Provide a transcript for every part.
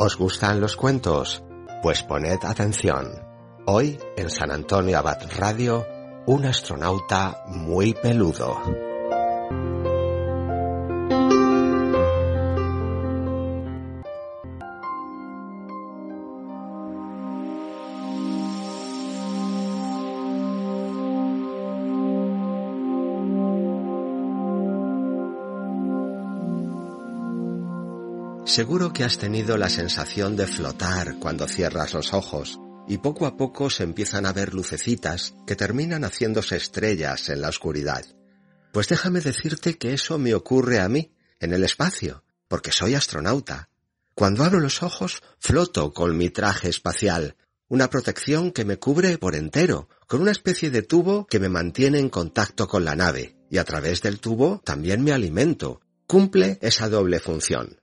¿Os gustan los cuentos? Pues poned atención. Hoy, en San Antonio Abad Radio, un astronauta muy peludo. Seguro que has tenido la sensación de flotar cuando cierras los ojos y poco a poco se empiezan a ver lucecitas que terminan haciéndose estrellas en la oscuridad. Pues déjame decirte que eso me ocurre a mí, en el espacio, porque soy astronauta. Cuando abro los ojos, floto con mi traje espacial, una protección que me cubre por entero, con una especie de tubo que me mantiene en contacto con la nave, y a través del tubo también me alimento. Cumple esa doble función.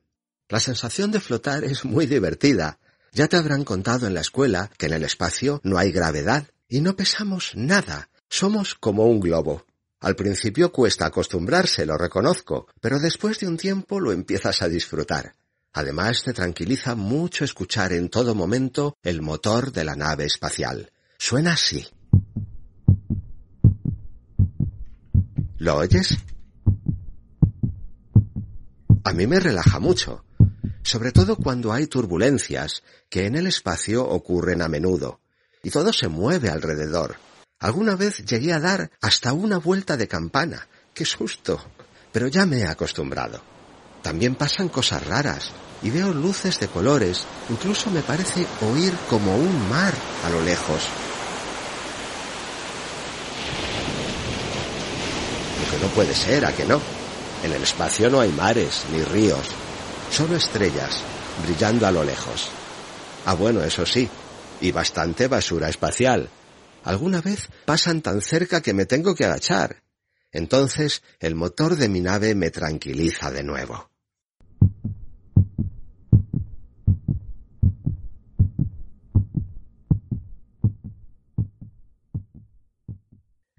La sensación de flotar es muy divertida. Ya te habrán contado en la escuela que en el espacio no hay gravedad y no pesamos nada. Somos como un globo. Al principio cuesta acostumbrarse, lo reconozco, pero después de un tiempo lo empiezas a disfrutar. Además te tranquiliza mucho escuchar en todo momento el motor de la nave espacial. Suena así. ¿Lo oyes? A mí me relaja mucho sobre todo cuando hay turbulencias, que en el espacio ocurren a menudo, y todo se mueve alrededor. Alguna vez llegué a dar hasta una vuelta de campana. ¡Qué susto! Pero ya me he acostumbrado. También pasan cosas raras, y veo luces de colores, incluso me parece oír como un mar a lo lejos. Lo que no puede ser, ¿a que no? En el espacio no hay mares ni ríos, solo estrellas, brillando a lo lejos. Ah, bueno, eso sí, y bastante basura espacial. Alguna vez pasan tan cerca que me tengo que agachar. Entonces el motor de mi nave me tranquiliza de nuevo.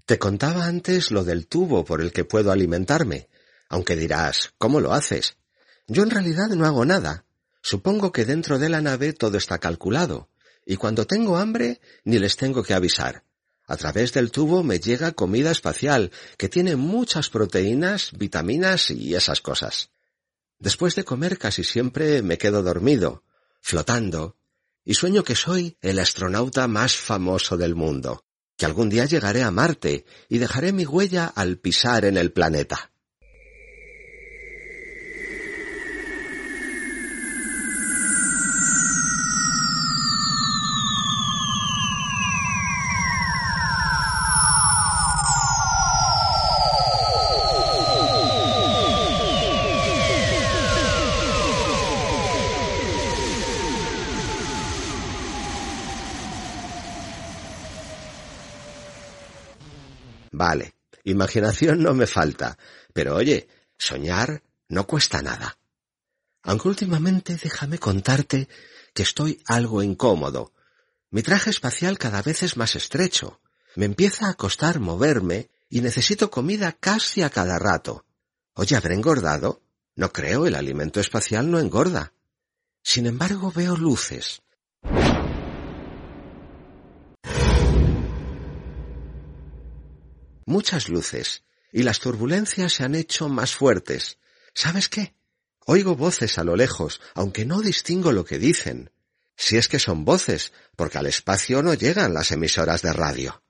Te contaba antes lo del tubo por el que puedo alimentarme, aunque dirás, ¿cómo lo haces? Yo en realidad no hago nada. Supongo que dentro de la nave todo está calculado, y cuando tengo hambre ni les tengo que avisar. A través del tubo me llega comida espacial, que tiene muchas proteínas, vitaminas y esas cosas. Después de comer casi siempre me quedo dormido, flotando, y sueño que soy el astronauta más famoso del mundo, que algún día llegaré a Marte y dejaré mi huella al pisar en el planeta. Vale, imaginación no me falta, pero oye, soñar no cuesta nada. Aunque últimamente déjame contarte que estoy algo incómodo. Mi traje espacial cada vez es más estrecho. Me empieza a costar moverme y necesito comida casi a cada rato. Oye, ¿habré engordado? No creo, el alimento espacial no engorda. Sin embargo, veo luces. Muchas luces, y las turbulencias se han hecho más fuertes. ¿Sabes qué? Oigo voces a lo lejos, aunque no distingo lo que dicen. Si es que son voces, porque al espacio no llegan las emisoras de radio.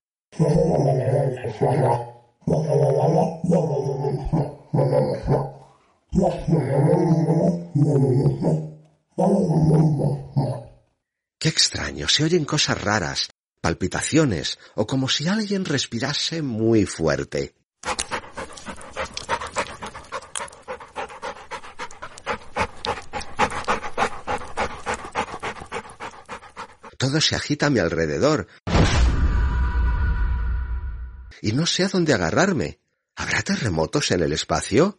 Qué extraño, se oyen cosas raras, palpitaciones o como si alguien respirase muy fuerte. Todo se agita a mi alrededor. Y no sé a dónde agarrarme. ¿Habrá terremotos en el espacio?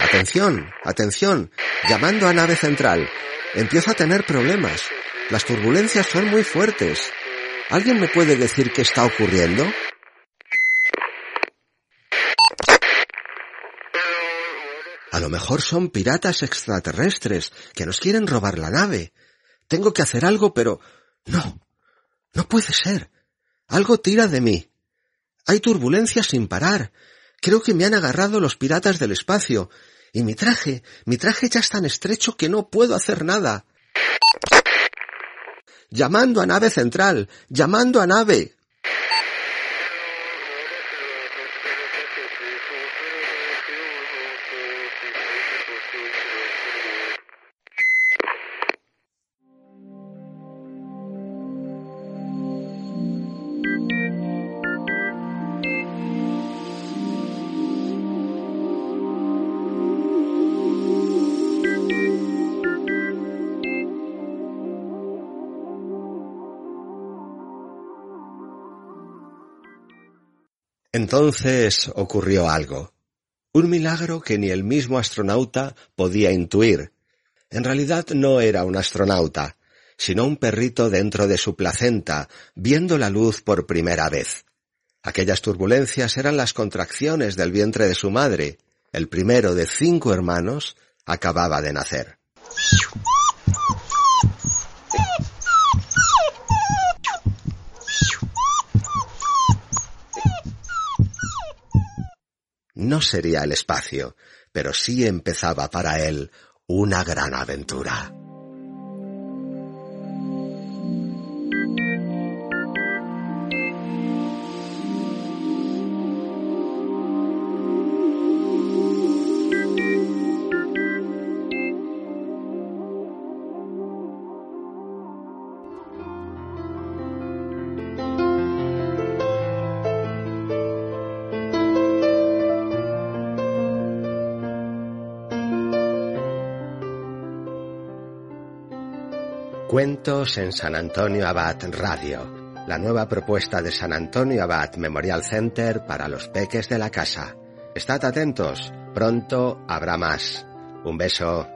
Atención, atención, llamando a nave central. Empiezo a tener problemas. Las turbulencias son muy fuertes. ¿Alguien me puede decir qué está ocurriendo? A lo mejor son piratas extraterrestres que nos quieren robar la nave. Tengo que hacer algo, pero... No. No puede ser. Algo tira de mí. Hay turbulencias sin parar. Creo que me han agarrado los piratas del espacio. Y mi traje, mi traje ya es tan estrecho que no puedo hacer nada. Llamando a nave central, llamando a nave. Entonces ocurrió algo. Un milagro que ni el mismo astronauta podía intuir. En realidad no era un astronauta, sino un perrito dentro de su placenta, viendo la luz por primera vez. Aquellas turbulencias eran las contracciones del vientre de su madre. El primero de cinco hermanos acababa de nacer. No sería el espacio, pero sí empezaba para él una gran aventura. Cuentos en San Antonio Abad Radio, la nueva propuesta de San Antonio Abad Memorial Center para los peques de la casa. Estad atentos, pronto habrá más. Un beso.